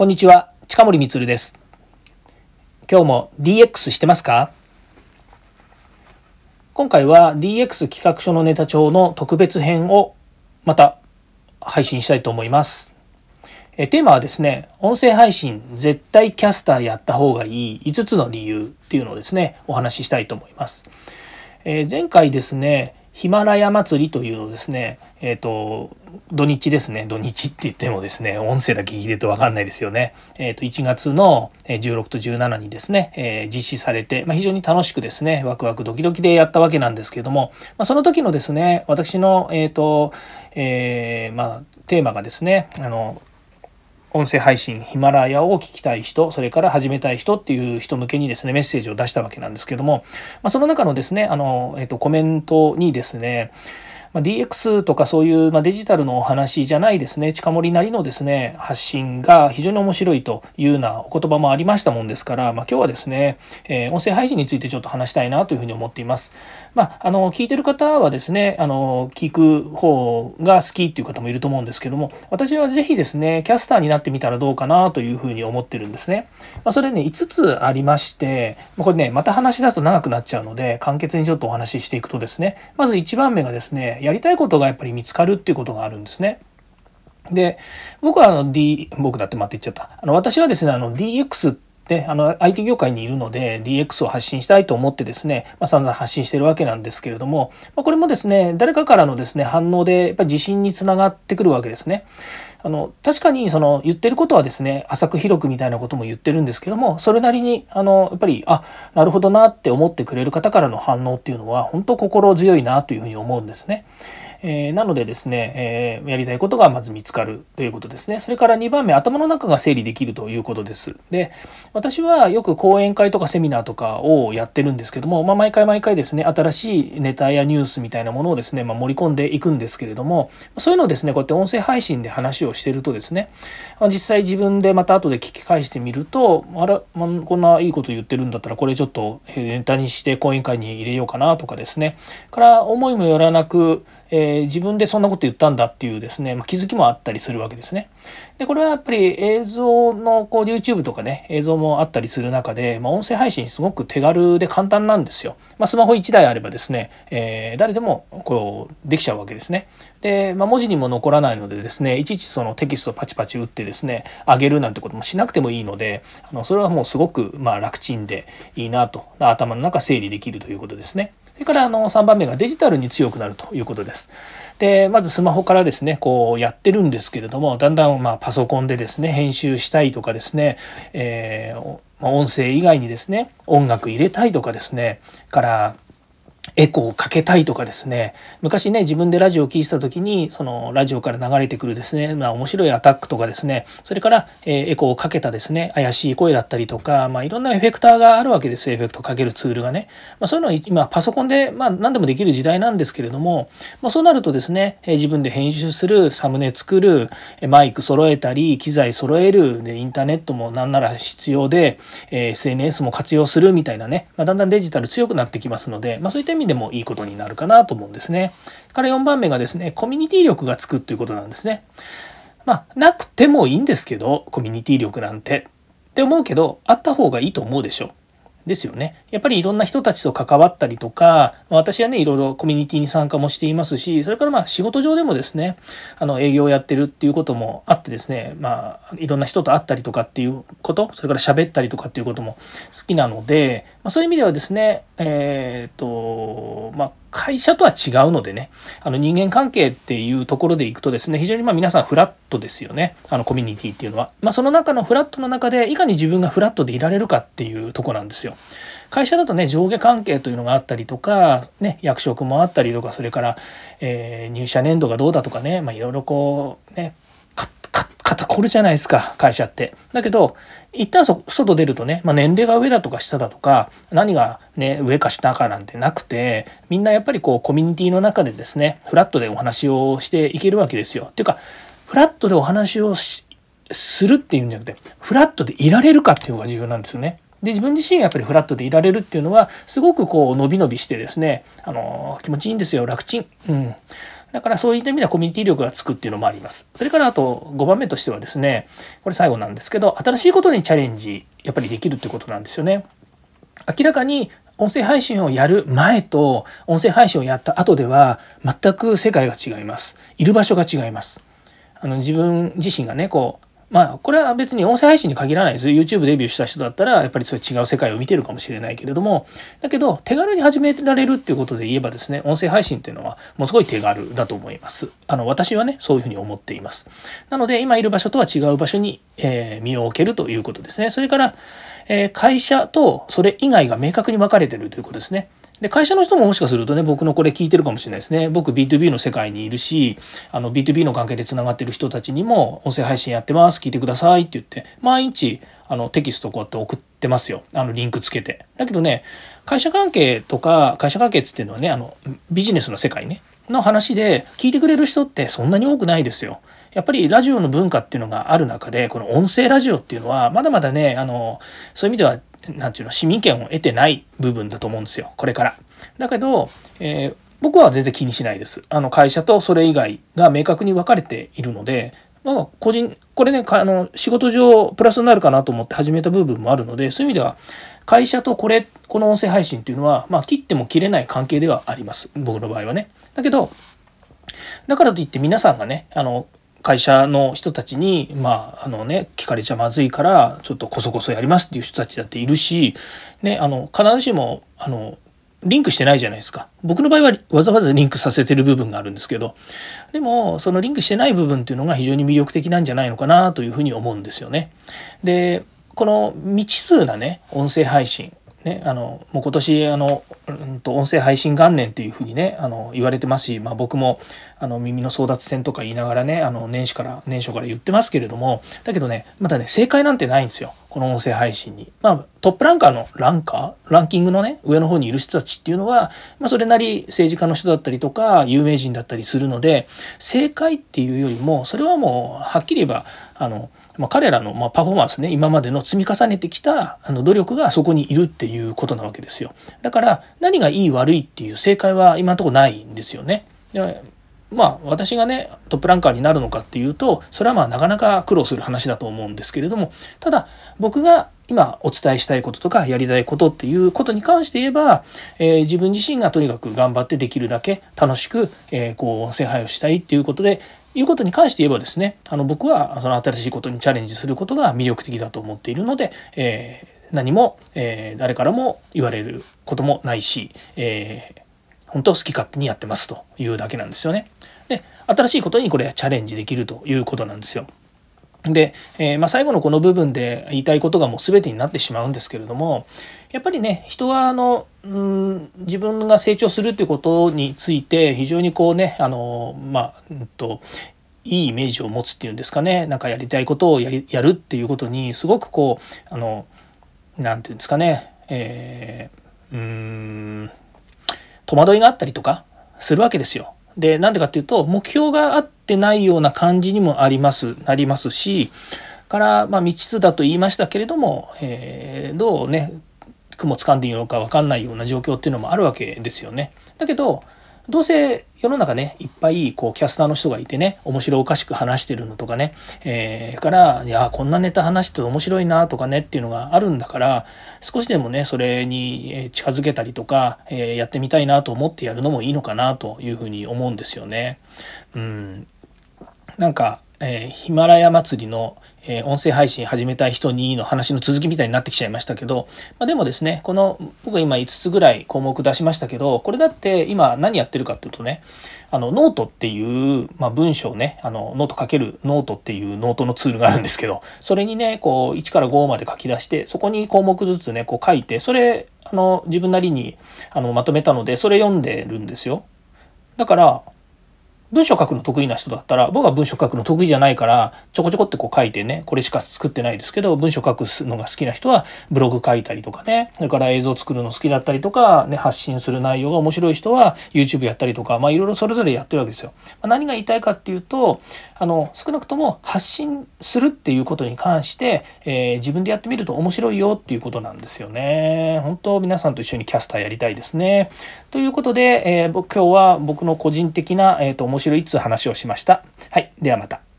こんにちは、近森光です。今日も DX してますか？今回は DX 企画書のネタ帳の特別編をまた配信したいと思います。えテーマはですね、音声配信絶対キャスターやった方がいい5つの理由っていうのをですね、お話ししたいと思います。え前回ですね、ヒマラヤ祭りというのをですね、えっ、ー、と、土日ですね、土日って言ってもですね、音声だけ聞いてるとわかんないですよね。えっ、ー、と、1月の16と17にですね、えー、実施されて、まあ、非常に楽しくですね、ワクワクドキドキでやったわけなんですけれども、まあ、その時のですね、私の、えっ、と、えまあ、テーマがですね、あの、音声配信ヒマラヤを聞きたい人それから始めたい人っていう人向けにですねメッセージを出したわけなんですけども、まあ、その中のですねあの、えっと、コメントにですねまあ、DX とかそういう、ま、デジタルのお話じゃないですね近森なりのですね発信が非常に面白いというようなお言葉もありましたもんですから、まあ、今日はですね、えー、音声配信についてちょっと話したいなというふうに思っています。まあ、あの聞いてる方はですねあの聞く方が好きっていう方もいると思うんですけども私は是非ですねキャスターになってみたらどうかなというふうに思ってるんですね。まあ、それね5つありましてこれねまた話し出すと長くなっちゃうので簡潔にちょっとお話ししていくとですねまず1番目がですねやりたいことがやっぱり見つかるっていうことがあるんですね。で僕はあの D 僕だって待って言っちゃったあの私はですねあの DX であの IT 業界にいるので DX を発信したいと思ってですね、まあ、散々発信してるわけなんですけれども、まあ、これもですね誰かからのですね反応でやっぱり自信につながってくるわけですね。あの確かにその言ってることはですね浅く広くみたいなことも言ってるんですけどもそれなりにあのやっぱりあなるほどなって思ってくれる方からの反応っていうのは本当心強いなというふうに思うんですね。えー、なのでですね、えー、やりたいことがまず見つかるということですね。それから2番目、頭の中が整理できるということです。で、私はよく講演会とかセミナーとかをやってるんですけども、まあ、毎回毎回ですね、新しいネタやニュースみたいなものをですね、まあ、盛り込んでいくんですけれども、そういうのをですね、こうやって音声配信で話をしてるとですね、実際自分でまた後で聞き返してみると、あら、まあ、こんないいこと言ってるんだったら、これちょっとネタにして講演会に入れようかなとかですね、から思いもよらなく、えー、自分でそんなこと言ったんだっていうですね、まあ、気づきもあったりするわけですね。でこれはやっぱり映像のこう YouTube とかね映像もあったりする中で、まあ、音声配信すごく手軽で簡単なんですよ。まあ、スマホ1台あればですね、えー、誰でもこうできちゃうわけですね。で、まあ、文字にも残らないのでですねいちいちそのテキストパチパチ打ってですね上げるなんてこともしなくてもいいのであのそれはもうすごくまあ楽ちんでいいなと頭の中整理できるということですね。それからあの3番目がデジタルに強くなるということです。でまずスマホからですねこうやってるんですけれどもだんだんまあパソコンでですね編集したいとかですね、えー、音声以外にですね音楽入れたいとかですねからエコーをかけたいとかですね。昔ね自分でラジオを聴いてた時にそのラジオから流れてくるですね、まあ、面白いアタックとかですね。それから、えエコーをかけたですね怪しい声だったりとか、まあ、いろんなエフェクターがあるわけですエフェクトかけるツールがね、まあ、そういうのは今パソコンで、まあ、何でもできる時代なんですけれども、まあ、そうなるとですね、え自分で編集するサムネ作るマイク揃えたり機材揃えるでインターネットもなんなら必要で、え SNS も活用するみたいなね、まあ、だんだんデジタル強くなってきますので、まあ、そういった意味でもいいことになるかなと思うんですね。から4番目がですね、コミュニティ力がつくということなんですね。まあ、なくてもいいんですけど、コミュニティ力なんて。って思うけど、あった方がいいと思うでしょ。ですよね。やっぱりいろんな人たちと関わったりとか、私はね、いろいろコミュニティに参加もしていますし、それからまあ仕事上でもですね、あの営業をやってるっていうこともあってですね、まあいろんな人と会ったりとかっていうこと、それから喋ったりとかっていうことも好きなので、まあ、そういう意味ではですね、えっ、ー、と、まあ会社とは違うのでねあの人間関係っていうところでいくとですね非常にま皆さんフラットですよねあのコミュニティっていうのは、まあ、その中のフラットの中でいかに自分がフラットでいられるかっていうとこなんですよ。会社だとね上下関係というのがあったりとか、ね、役職もあったりとかそれから、えー、入社年度がどうだとかね、まあ、いろいろこうね肩凝るじゃないですか会社って。だけど一旦外出るとね、まあ、年齢が上だとか下だとか何がね上か下かなんてなくてみんなやっぱりこうコミュニティの中でですねフラットでお話をしていけるわけですよ。っていうかフラットでお話をするっていうんじゃなくてフラットでいられるかっていうのが重要なんですよね。で自分自身がやっぱりフラットでいられるっていうのはすごくこう伸び伸びしてですねあの気持ちいいんですよ楽ちん。うんだからそういった意味ではコミュニティ力がつくっていうのもあります。それからあと5番目としてはですね、これ最後なんですけど、新しいことにチャレンジ、やっぱりできるってことなんですよね。明らかに音声配信をやる前と音声配信をやった後では全く世界が違います。いる場所が違います。あの自分自身がねこうまあこれは別に音声配信に限らないです。YouTube デビューした人だったらやっぱりそういう違う世界を見てるかもしれないけれども。だけど手軽に始められるっていうことで言えばですね音声配信っていうのはものすごい手軽だと思います。あの私はねそういうふうに思っています。なので今いる場所とは違う場所に、えー、身を置けるということですね。それから、えー、会社とそれ以外が明確に分かれてるということですね。で会社の人ももしかするとね僕のこれ聞いてるかもしれないですね。僕 B2B の世界にいるしあの B2B の関係でつながってる人たちにも音声配信やってます聞いてくださいって言って毎日あのテキストこうやって送ってますよ。あのリンクつけて。だけどね会社関係とか会社関係っつっていうのはねあのビジネスの世界ねの話で聞いてくれる人ってそんなに多くないですよ。やっぱりラジオの文化っていうのがある中でこの音声ラジオっていうのはまだまだねあのそういう意味では何て言うの市民権を得てない部分だと思うんですよこれから。だけど、えー、僕は全然気にしないです。あの会社とそれ以外が明確に分かれているので、まあ、個人これねあの仕事上プラスになるかなと思って始めた部分もあるのでそういう意味では会社とこれこの音声配信っていうのは、まあ、切っても切れない関係ではあります僕の場合はね。だけどだからといって皆さんがねあの会社の人たちにまああのね聞かれちゃまずいからちょっとこそこそやりますっていう人たちだっているし、ね、あの必ずしもあのリンクしてないじゃないですか。僕の場合はわざわざリンクさせてる部分があるんですけど、でもそのリンクしてない部分っていうのが非常に魅力的なんじゃないのかなというふうに思うんですよね。で、この未知数なね、音声配信。ね、あのもう今年あの、うん、と音声配信元年っていうふうにねあの言われてますし、まあ、僕もあの耳の争奪戦とか言いながらねあの年始から年初から言ってますけれどもだけどねまだね正解なんてないんですよ。この音声配信に。まあトップランカーのランカー？ランキングのね上の方にいる人たちっていうのは、まあ、それなり政治家の人だったりとか有名人だったりするので正解っていうよりもそれはもうはっきり言えばあの、まあ、彼らのまパフォーマンスね今までの積み重ねてきたあの努力がそこにいるっていうことなわけですよ。だから何がいい悪いっていう正解は今のところないんですよね。でまあ私がねトップランカーになるのかっていうとそれはまあなかなか苦労する話だと思うんですけれどもただ僕が今お伝えしたいこととかやりたいことっていうことに関して言えば、えー、自分自身がとにかく頑張ってできるだけ楽しく、えー、こう音声配をしたいっていうことでいうことに関して言えばですねあの僕はその新しいことにチャレンジすることが魅力的だと思っているので、えー、何も、え誰からも言われることもないし、え本当好き勝手にやってますというだけなんですよね。新しいことにこれチャレンジできるということなんですよ。で、えー、まあ、最後のこの部分で言いたいことがもう全てになってしまうんですけれどもやっぱりね人はあのうん自分が成長するっていうことについて非常にこうねあのまあ、うんといいイメージを持つっていうんですかねなんかやりたいことをやりやるっていうことにすごくこうあのなんていうんですかね、えー、うん戸惑いがあったりとかするわけですよ。でなんでかっていうと目標があってないような感じにもありますなりますしからまあ未知数だと言いましたけれども、えー、どうね雲掴んでいいのか分かんないような状況っていうのもあるわけですよね。だけどどうせ世の中ねいっぱいこうキャスターの人がいてね面白おかしく話してるのとかね、えー、からいやこんなネタ話してて面白いなとかねっていうのがあるんだから少しでもねそれに近づけたりとか、えー、やってみたいなと思ってやるのもいいのかなというふうに思うんですよね。うんなんかえー、ヒマラヤ祭りの、えー、音声配信始めたい人にの話の続きみたいになってきちゃいましたけど、まあ、でもですねこの僕今5つぐらい項目出しましたけどこれだって今何やってるかっていうとねあのノートっていう、まあ、文章ねあのノート書けるノートっていうノートのツールがあるんですけどそれにねこう1から5まで書き出してそこに項目ずつねこう書いてそれあの自分なりにあのまとめたのでそれ読んでるんですよ。だから文章書くの得意な人だったら僕は文章書くの得意じゃないからちょこちょこってこう書いてねこれしか作ってないですけど文章書くのが好きな人はブログ書いたりとかねそれから映像作るの好きだったりとか、ね、発信する内容が面白い人は YouTube やったりとかまあいろいろそれぞれやってるわけですよ。まあ、何が言いたいかっていうとあの少なくとも発信するっていうことに関して、えー、自分でやってみると面白いよっていうことなんですよね。本当皆さんと一緒にキャスターやりたいですね。ということで、えー、今日は僕の個人的な、えーと、と白いっつう話をしました。はい。ではまた。